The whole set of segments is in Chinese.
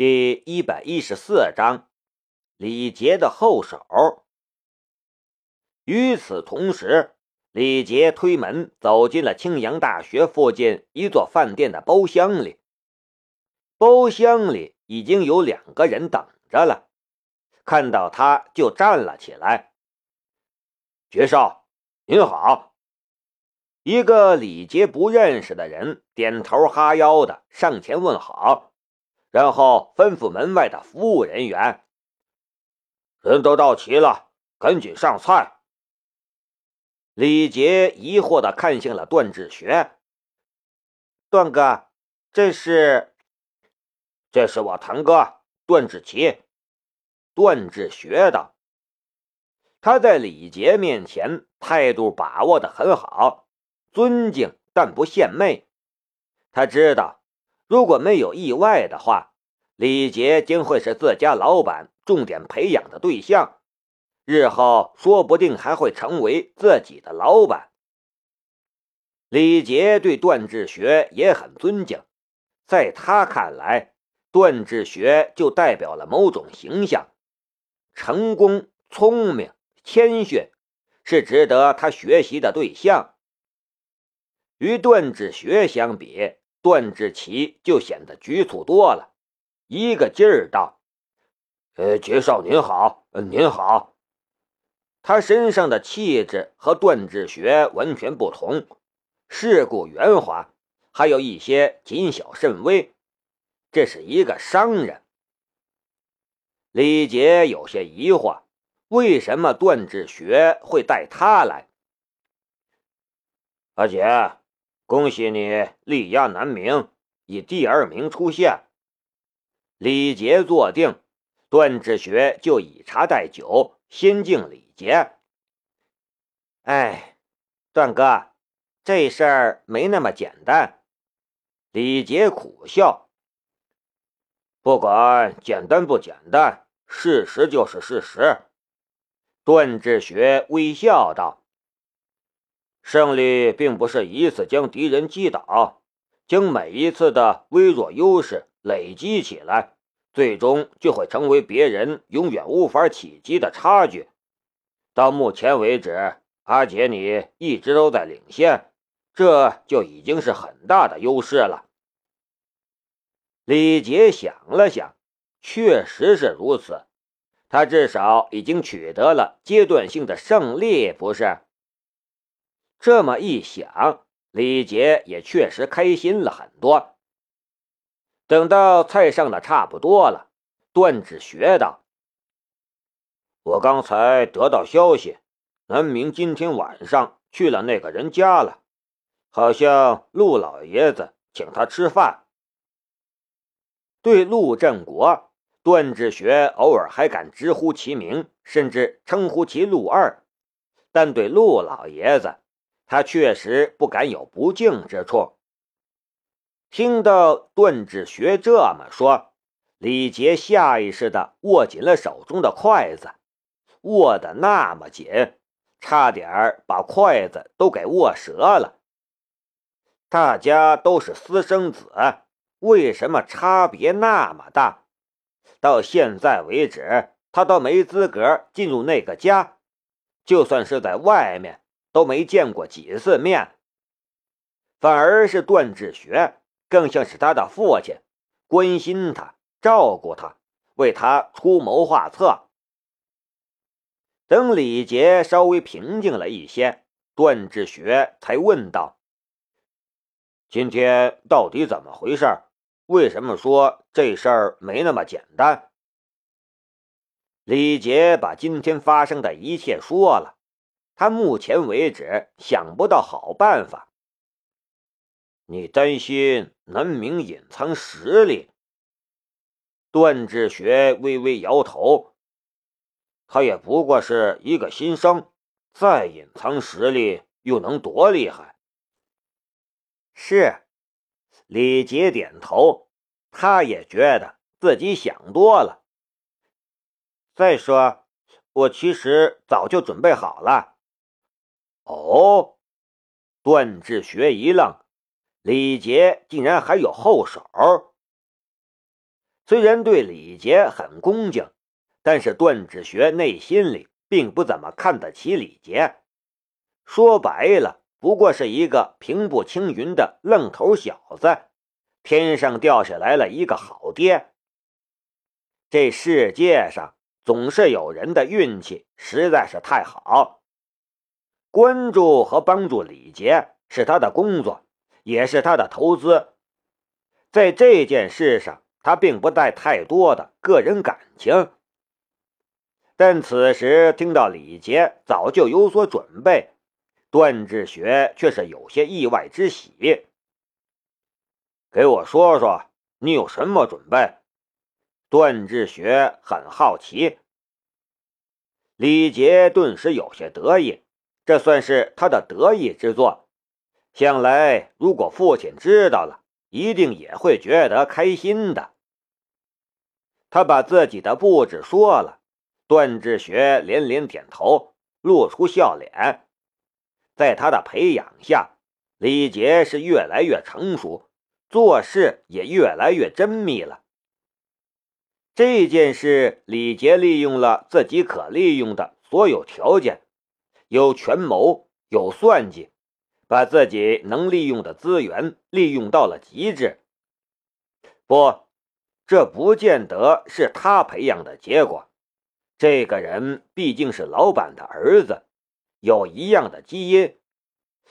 第一百一十四章，李杰的后手。与此同时，李杰推门走进了青阳大学附近一座饭店的包厢里。包厢里已经有两个人等着了，看到他就站了起来。爵少，您好。一个李杰不认识的人点头哈腰的上前问好。然后吩咐门外的服务人员：“人都到齐了，赶紧上菜。”李杰疑惑的看向了段志学：“段哥，这是？这是我堂哥段志奇。”段志学的：“他在李杰面前态度把握的很好，尊敬但不献媚。他知道。”如果没有意外的话，李杰将会是自家老板重点培养的对象，日后说不定还会成为自己的老板。李杰对段志学也很尊敬，在他看来，段志学就代表了某种形象：成功、聪明、谦逊，是值得他学习的对象。与段志学相比，段志奇就显得局促多了，一个劲儿道：“呃，杰少您好，您好。”他身上的气质和段志学完全不同，世故圆滑，还有一些谨小慎微。这是一个商人。李杰有些疑惑，为什么段志学会带他来？阿杰。恭喜你力压南明，以第二名出现。李杰坐定，段志学就以茶代酒，先敬李杰。哎，段哥，这事儿没那么简单。李杰苦笑。不管简单不简单，事实就是事实。段志学微笑道。胜利并不是一次将敌人击倒，将每一次的微弱优势累积起来，最终就会成为别人永远无法企及的差距。到目前为止，阿杰你一直都在领先，这就已经是很大的优势了。李杰想了想，确实是如此，他至少已经取得了阶段性的胜利，不是？这么一想，李杰也确实开心了很多。等到菜上的差不多了，段志学道：“我刚才得到消息，南明今天晚上去了那个人家了，好像陆老爷子请他吃饭。”对陆振国，段志学偶尔还敢直呼其名，甚至称呼其陆二，但对陆老爷子。他确实不敢有不敬之处。听到段志学这么说，李杰下意识地握紧了手中的筷子，握得那么紧，差点把筷子都给握折了。大家都是私生子，为什么差别那么大？到现在为止，他都没资格进入那个家，就算是在外面。都没见过几次面，反而是段志学更像是他的父亲，关心他、照顾他，为他出谋划策。等李杰稍微平静了一些，段志学才问道：“今天到底怎么回事？为什么说这事儿没那么简单？”李杰把今天发生的一切说了。他目前为止想不到好办法。你担心南明隐藏实力？段志学微微摇头。他也不过是一个新生，再隐藏实力又能多厉害？是，李杰点头。他也觉得自己想多了。再说，我其实早就准备好了。哦，段志学一愣，李杰竟然还有后手。虽然对李杰很恭敬，但是段志学内心里并不怎么看得起李杰。说白了，不过是一个平步青云的愣头小子，天上掉下来了一个好爹。这世界上总是有人的运气实在是太好。关注和帮助李杰是他的工作，也是他的投资。在这件事上，他并不带太多的个人感情。但此时听到李杰早就有所准备，段志学却是有些意外之喜。给我说说，你有什么准备？段志学很好奇。李杰顿时有些得意，这算是他的得意之作。想来，如果父亲知道了，一定也会觉得开心的。他把自己的布置说了，段志学连连点头，露出笑脸。在他的培养下，李杰是越来越成熟，做事也越来越缜密了。这件事，李杰利用了自己可利用的所有条件，有权谋，有算计。把自己能利用的资源利用到了极致。不，这不见得是他培养的结果。这个人毕竟是老板的儿子，有一样的基因，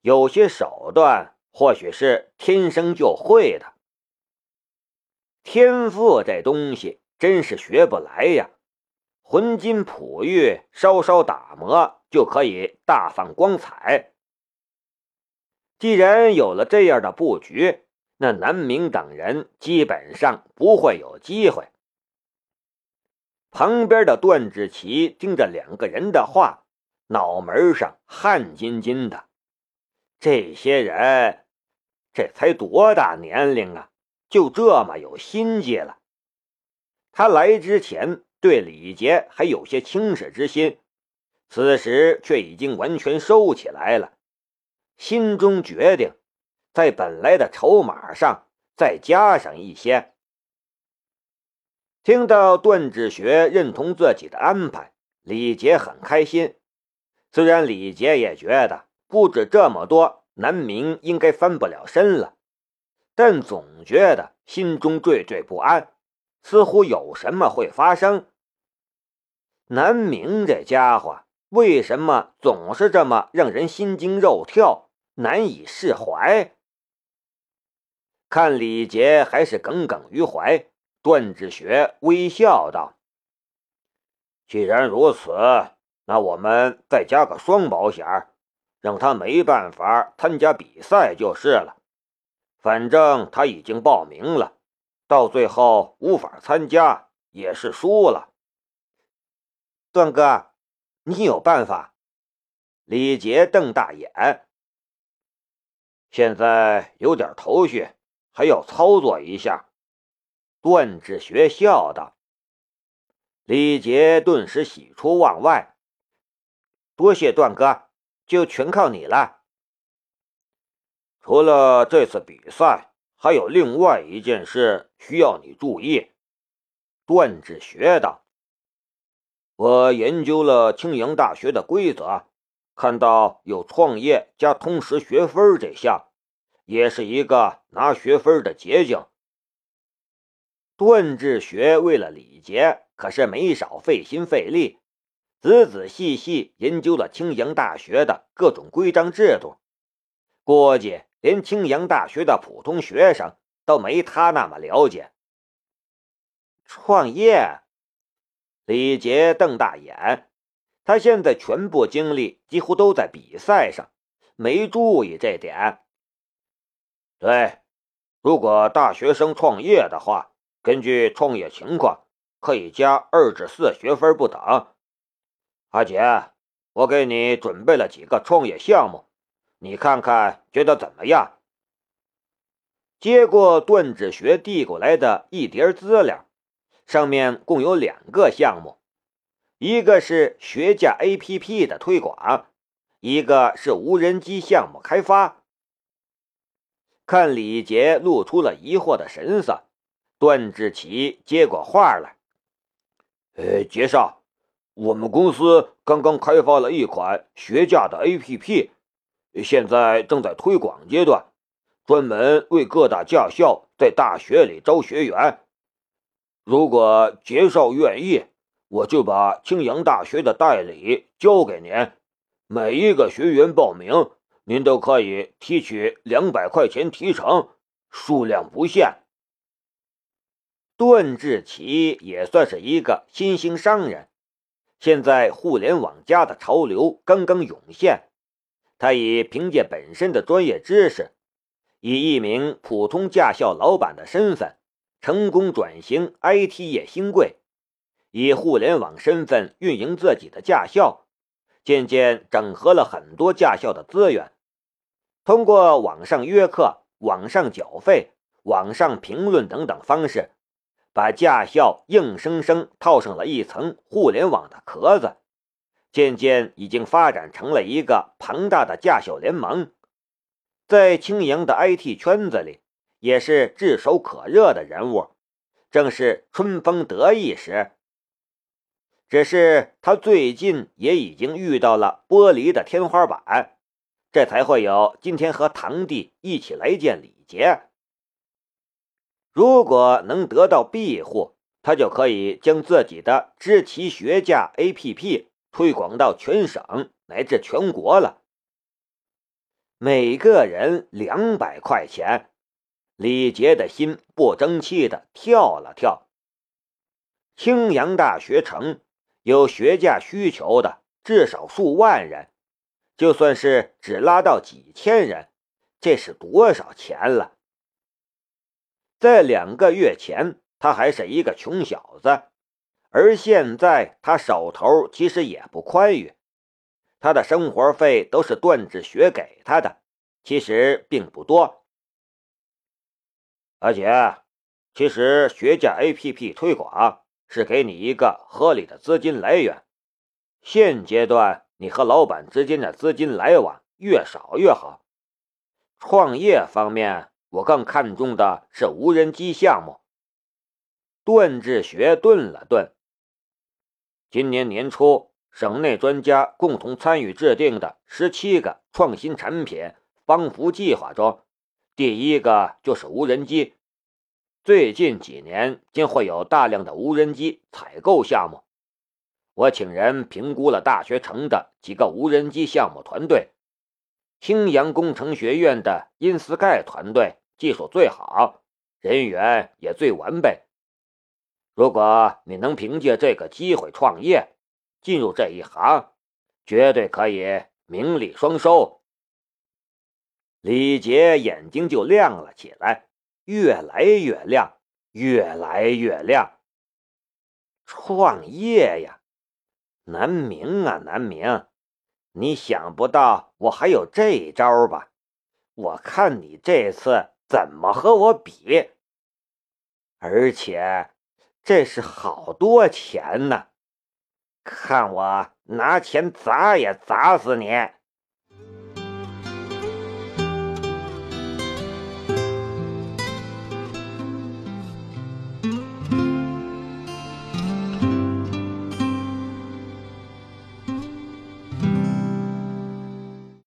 有些手段或许是天生就会的。天赋这东西真是学不来呀，浑金璞玉稍稍打磨就可以大放光彩。既然有了这样的布局，那南明等人基本上不会有机会。旁边的段志奇听着两个人的话，脑门上汗津津的。这些人，这才多大年龄啊，就这么有心计了？他来之前对李杰还有些轻视之心，此时却已经完全收起来了。心中决定，在本来的筹码上再加上一些。听到段志学认同自己的安排，李杰很开心。虽然李杰也觉得不止这么多，南明应该翻不了身了，但总觉得心中惴惴不安，似乎有什么会发生。南明这家伙为什么总是这么让人心惊肉跳？难以释怀。看李杰还是耿耿于怀，段志学微笑道：“既然如此，那我们再加个双保险，让他没办法参加比赛就是了。反正他已经报名了，到最后无法参加也是输了。”段哥，你有办法？李杰瞪大眼。现在有点头绪，还要操作一下。段志学笑道。李杰顿时喜出望外，多谢段哥，就全靠你了。除了这次比赛，还有另外一件事需要你注意。段志学道。我研究了青阳大学的规则。看到有创业加通识学分这项，也是一个拿学分的捷径。段志学为了礼节可是没少费心费力，仔仔细细研究了青阳大学的各种规章制度。估计连青阳大学的普通学生都没他那么了解。创业，李杰瞪大眼。他现在全部精力几乎都在比赛上，没注意这点。对，如果大学生创业的话，根据创业情况，可以加二至四学分不等。阿杰，我给你准备了几个创业项目，你看看觉得怎么样？接过段志学递过来的一叠资料，上面共有两个项目。一个是学驾 APP 的推广，一个是无人机项目开发。看李杰露出了疑惑的神色，段志奇接过话来：“呃，杰少，我们公司刚刚开发了一款学驾的 APP，现在正在推广阶段，专门为各大驾校在大学里招学员。如果杰少愿意，我就把青阳大学的代理交给您，每一个学员报名，您都可以提取两百块钱提成，数量不限。”段志奇也算是一个新兴商人，现在互联网加的潮流刚刚涌现，他以凭借本身的专业知识，以一名普通驾校老板的身份，成功转型 IT 业新贵，以互联网身份运营自己的驾校，渐渐整合了很多驾校的资源，通过网上约课、网上缴费、网上评论等等方式。把驾校硬生生套上了一层互联网的壳子，渐渐已经发展成了一个庞大的驾校联盟，在青阳的 IT 圈子里也是炙手可热的人物，正是春风得意时。只是他最近也已经遇到了玻璃的天花板，这才会有今天和堂弟一起来见李杰。如果能得到庇护，他就可以将自己的知其学驾 APP 推广到全省乃至全国了。每个人两百块钱，李杰的心不争气的跳了跳。青阳大学城有学驾需求的至少数万人，就算是只拉到几千人，这是多少钱了？在两个月前，他还是一个穷小子，而现在他手头其实也不宽裕。他的生活费都是段志学给他的，其实并不多。而且，其实学驾 APP 推广是给你一个合理的资金来源。现阶段，你和老板之间的资金来往越少越好。创业方面。我更看重的是无人机项目。段志学顿了顿。今年年初，省内专家共同参与制定的十七个创新产品帮扶计划中，第一个就是无人机。最近几年将会有大量的无人机采购项目。我请人评估了大学城的几个无人机项目团队。青阳工程学院的因斯盖团队技术最好，人员也最完备。如果你能凭借这个机会创业，进入这一行，绝对可以名利双收。李杰眼睛就亮了起来，越来越亮，越来越亮。创业呀，南明啊，南明！你想不到我还有这一招吧？我看你这次怎么和我比？而且这是好多钱呢！看我拿钱砸也砸死你！